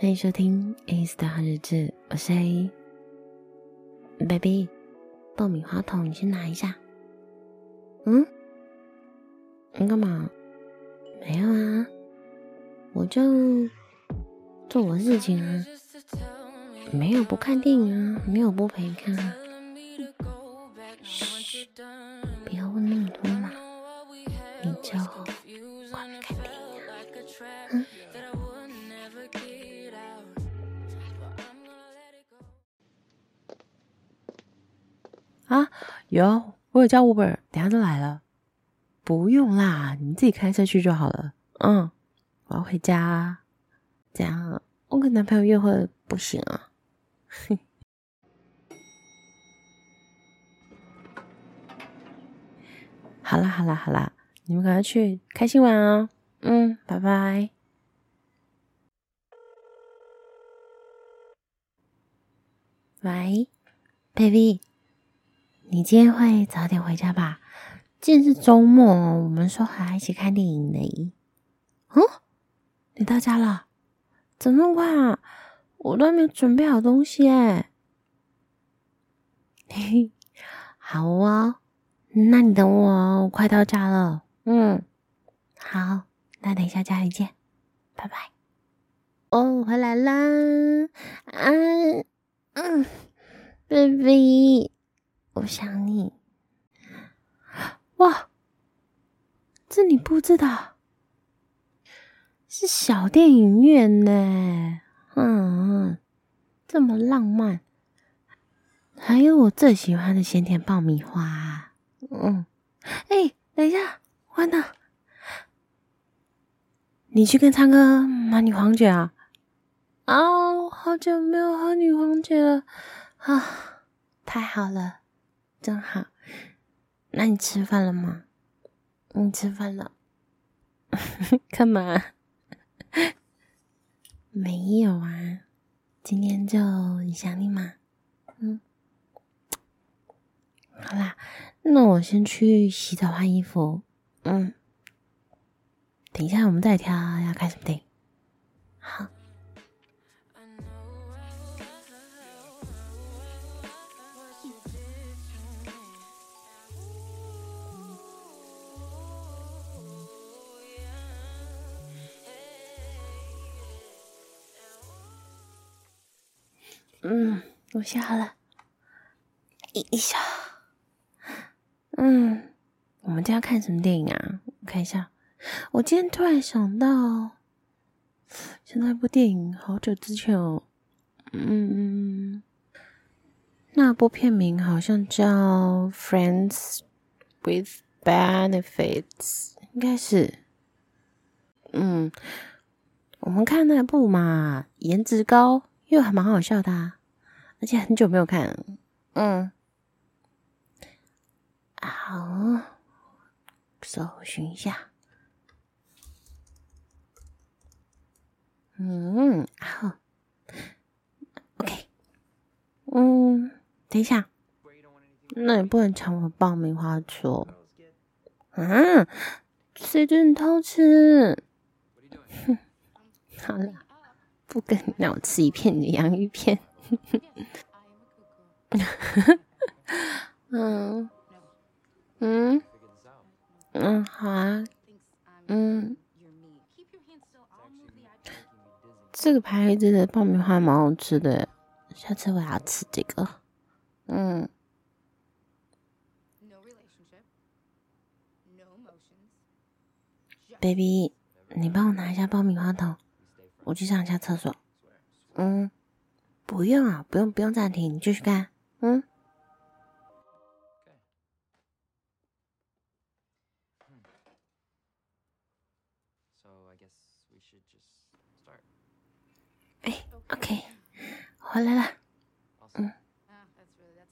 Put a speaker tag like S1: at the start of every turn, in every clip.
S1: 欢迎收听 Ace 的好日子，我是 A。Baby，爆米花桶你先拿一下。嗯？你干嘛？没有啊，我就做我事情啊。没有不看电影啊，没有不陪你看啊。嘘，不要问那么多嘛，你就乖乖看电影啊。嗯。啊，有，我有叫 Uber，等下就来了。不用啦，你自己开车去就好了。嗯，我要回家。这样，我跟男朋友约会不行啊。哼。好啦好啦好啦，你们赶快去，开心玩哦。嗯，拜拜。喂，baby。你今天会早点回家吧？今天是周末，我们说好一起看电影呢。嗯，你到家了？怎么那么快啊？我都还没有准备好东西哎。嘿嘿，好哦，那你等我，我快到家了。嗯，好，那等一下家里见，拜拜。哦，回来啦！啊，嗯，baby。我想你，哇！这你不知道，是小电影院呢。嗯，这么浪漫，还有我最喜欢的咸甜爆米花。嗯，哎，等一下，完了，你去跟昌哥买女皇卷啊？啊、哦，好久没有喝女皇酒了啊！太好了。真好，那你吃饭了吗？你吃饭了？干嘛？没有啊，今天就想你嘛。嗯，好啦，那我先去洗澡换衣服。嗯，等一下我们再挑要看什么电影。嗯，我洗好了。一下，嗯，我们今天要看什么电影啊？我看一下。我今天突然想到，想到一部电影，好久之前哦。嗯，那部片名好像叫《Friends with Benefits》，应该是。嗯，我们看那部嘛，颜值高。又还蛮好笑的啊，而且很久没有看，嗯，好，搜寻一下，嗯，好，OK，嗯，等一下，那也不能抢我爆米花做，啊，谁准你偷吃？哼，好了。不跟你，让我吃一片的洋芋片。嗯嗯嗯，好啊。嗯，这个牌子的爆米花蛮好吃的，下次我要吃这个。嗯。Baby，你帮我拿一下爆米花桶。我去上一下厕所。嗯，不用啊，不用不用暂停，你继续干。嗯。哎，OK，回来了。嗯，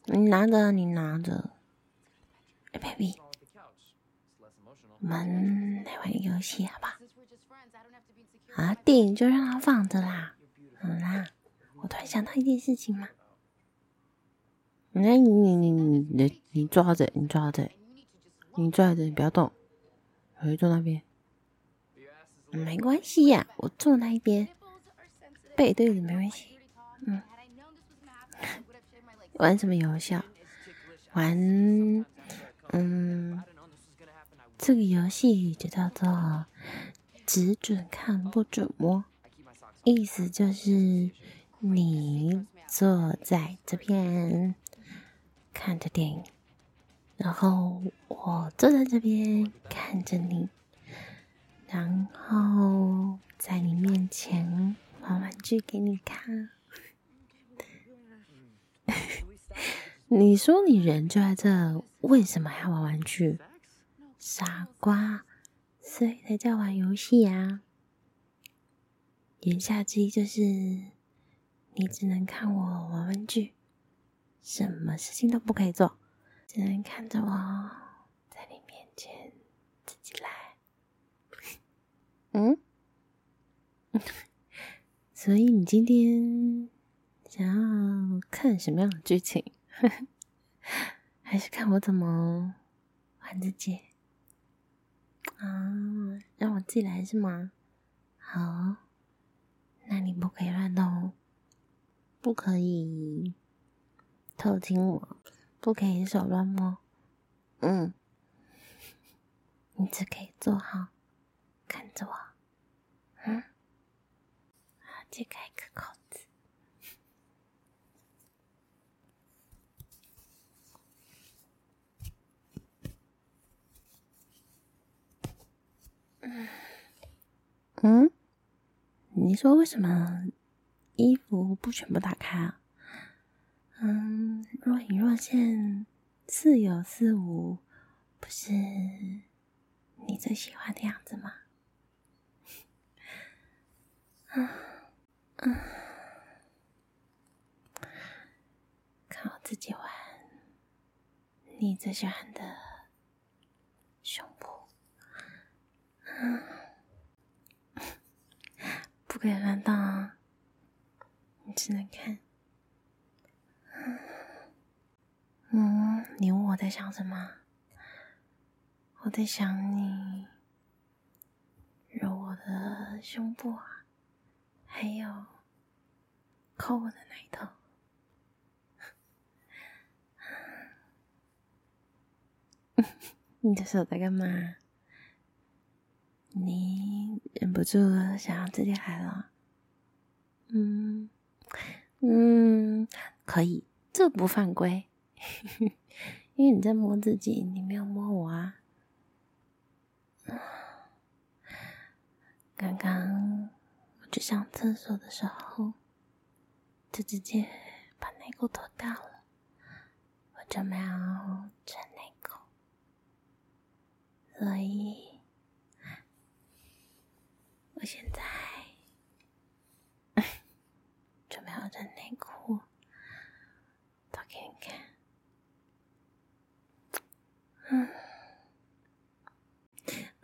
S1: 你拿着，你拿着。哎，baby，我们来玩游戏好吧？啊，电影就让它放着啦。好啦，我突然想到一件事情嘛。那你你你你你你坐好这，你坐好这，你坐好这，你不要动。我会坐那边。没关系呀，我坐那一边。背对着没关系。嗯，玩什么游戏？玩，嗯，这个游戏就叫做只准看不准摸，意思就是你坐在这边看着电影，然后我坐在这边看着你，然后在你面前玩玩具给你看。你说你人就在这，为什么还要玩玩具？傻瓜，所以才叫玩游戏呀。言下之意就是，你只能看我玩玩具，什么事情都不可以做，只能看着我在你面前自己来。嗯？所以你今天想要看什么样的剧情？还是看我怎么玩自己啊？让我自己来是吗？好，那你不可以乱动，不可以偷亲我，不可以手乱摸。嗯，你只可以坐好，看着我。嗯，好，解开一个口。嗯，你说为什么衣服不全部打开啊？嗯，若隐若现，似有似无，不是你最喜欢的样子吗？嗯 嗯，看我自己玩，你最喜欢的胸部。嗯，不可以乱动啊！你只能看。嗯，你问我在想什么？我在想你揉我的胸部啊，还有抠我的奶头。你这手在干嘛？你忍不住想要自己来了？嗯嗯，可以，这不犯规，因为你在摸自己，你没有摸我啊。刚刚我去上厕所的时候，就直接把内裤脱掉了，我就没有穿内裤，所以。我现在 准备好穿内裤，脱给你看。嗯，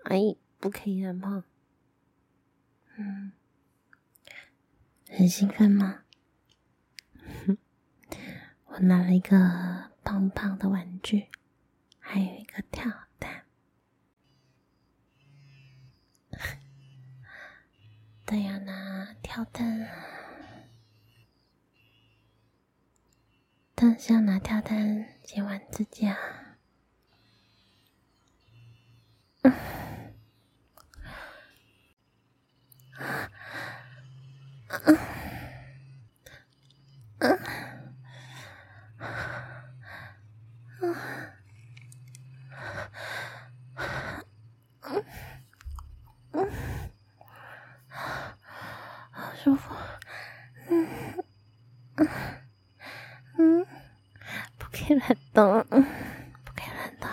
S1: 哎，不可以乱碰。嗯，很兴奋吗？我拿了一个胖胖的玩具，还有一个跳。这样拿跳蛋。但是要拿跳蛋先玩自己啊。嗯不乱动不敢乱动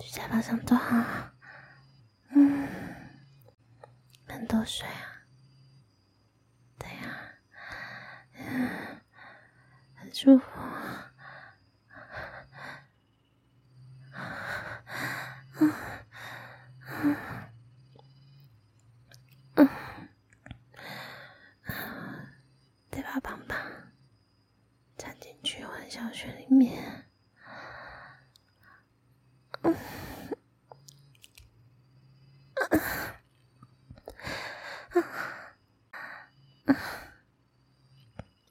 S1: 去沙发上坐好嗯很多水啊对呀嗯很舒服嗯嗯嗯对吧宝宝小学里面，啊，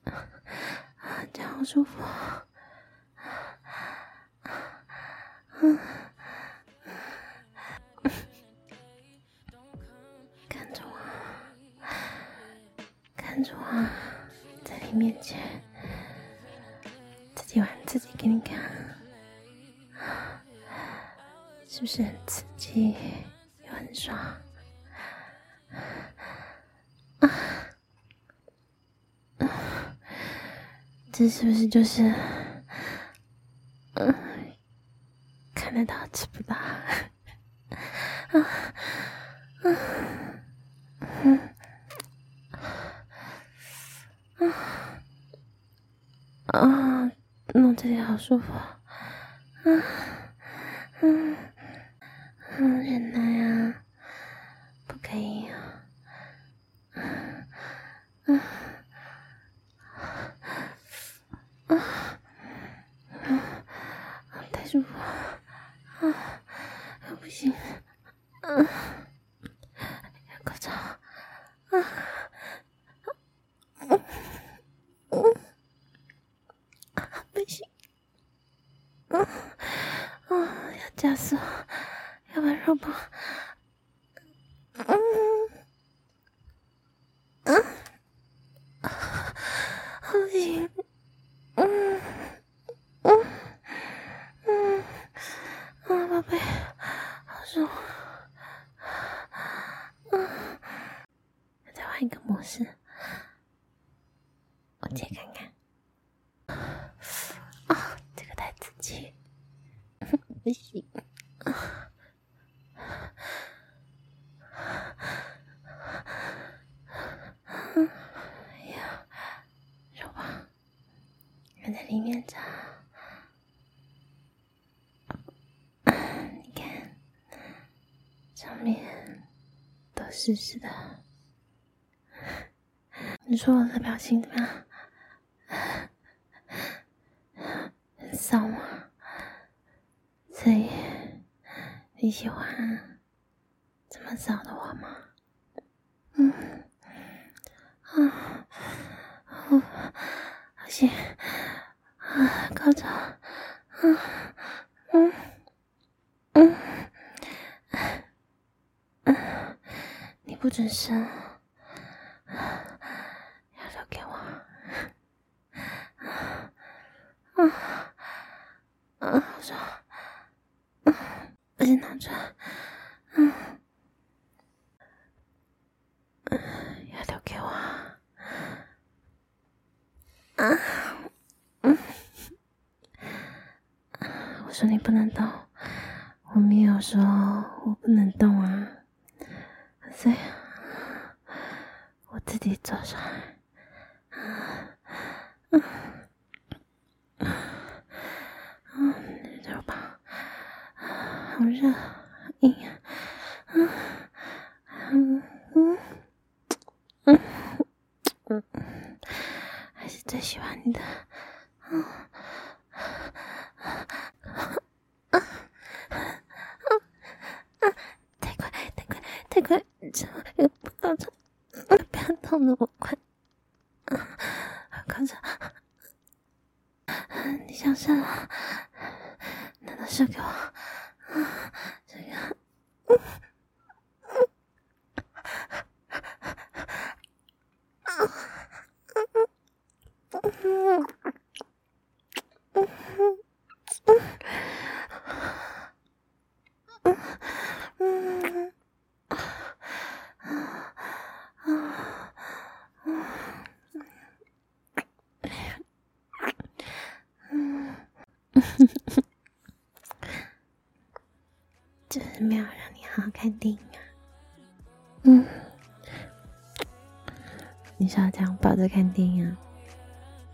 S1: 啊，啊，这样啊舒服。看着我，在你面前。喜欢自己给你看，是不是很刺激又很爽？这是不是就是，嗯，看得到吃不到，啊，嗯，嗯，啊，这里好舒服，啊，嗯，嗯，忍耐呀，不可以啊，嗯，嗯。舒服。啊，啊不行，嗯、啊，要高潮啊，嗯嗯啊不行，嗯啊要加速，要把肉棒，嗯嗯啊不行，嗯。住。再换一个模式，我借看看。啊、这个太刺激，不行。哎呀，手吧，还在里面找。你看，上面都湿湿的。你说我的表情怎么样？很骚吗？所以你喜欢这么骚的我吗？嗯，啊，好，好险，啊，高潮，啊，嗯，嗯，嗯，你不准声。嗯，我说，嗯，把钱拿出来，嗯，要留给我，啊，嗯，我说你不能动，我没有说我不能动啊，所以我自己坐上来，啊，嗯。好热，哎呀，嗯嗯嗯嗯嗯，还是最喜欢你的，嗯嗯嗯，太快太快太快，这又不高潮，不要动那么快，嗯，高潮，你想射了，拿到射给我。这样，嗯嗯嗯嗯嗯嗯就是没有让你好好看电影啊，嗯，你是要这样抱着看电影啊？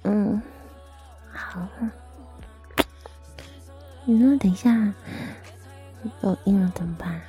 S1: 嗯，好，你说等一下有音了怎么办？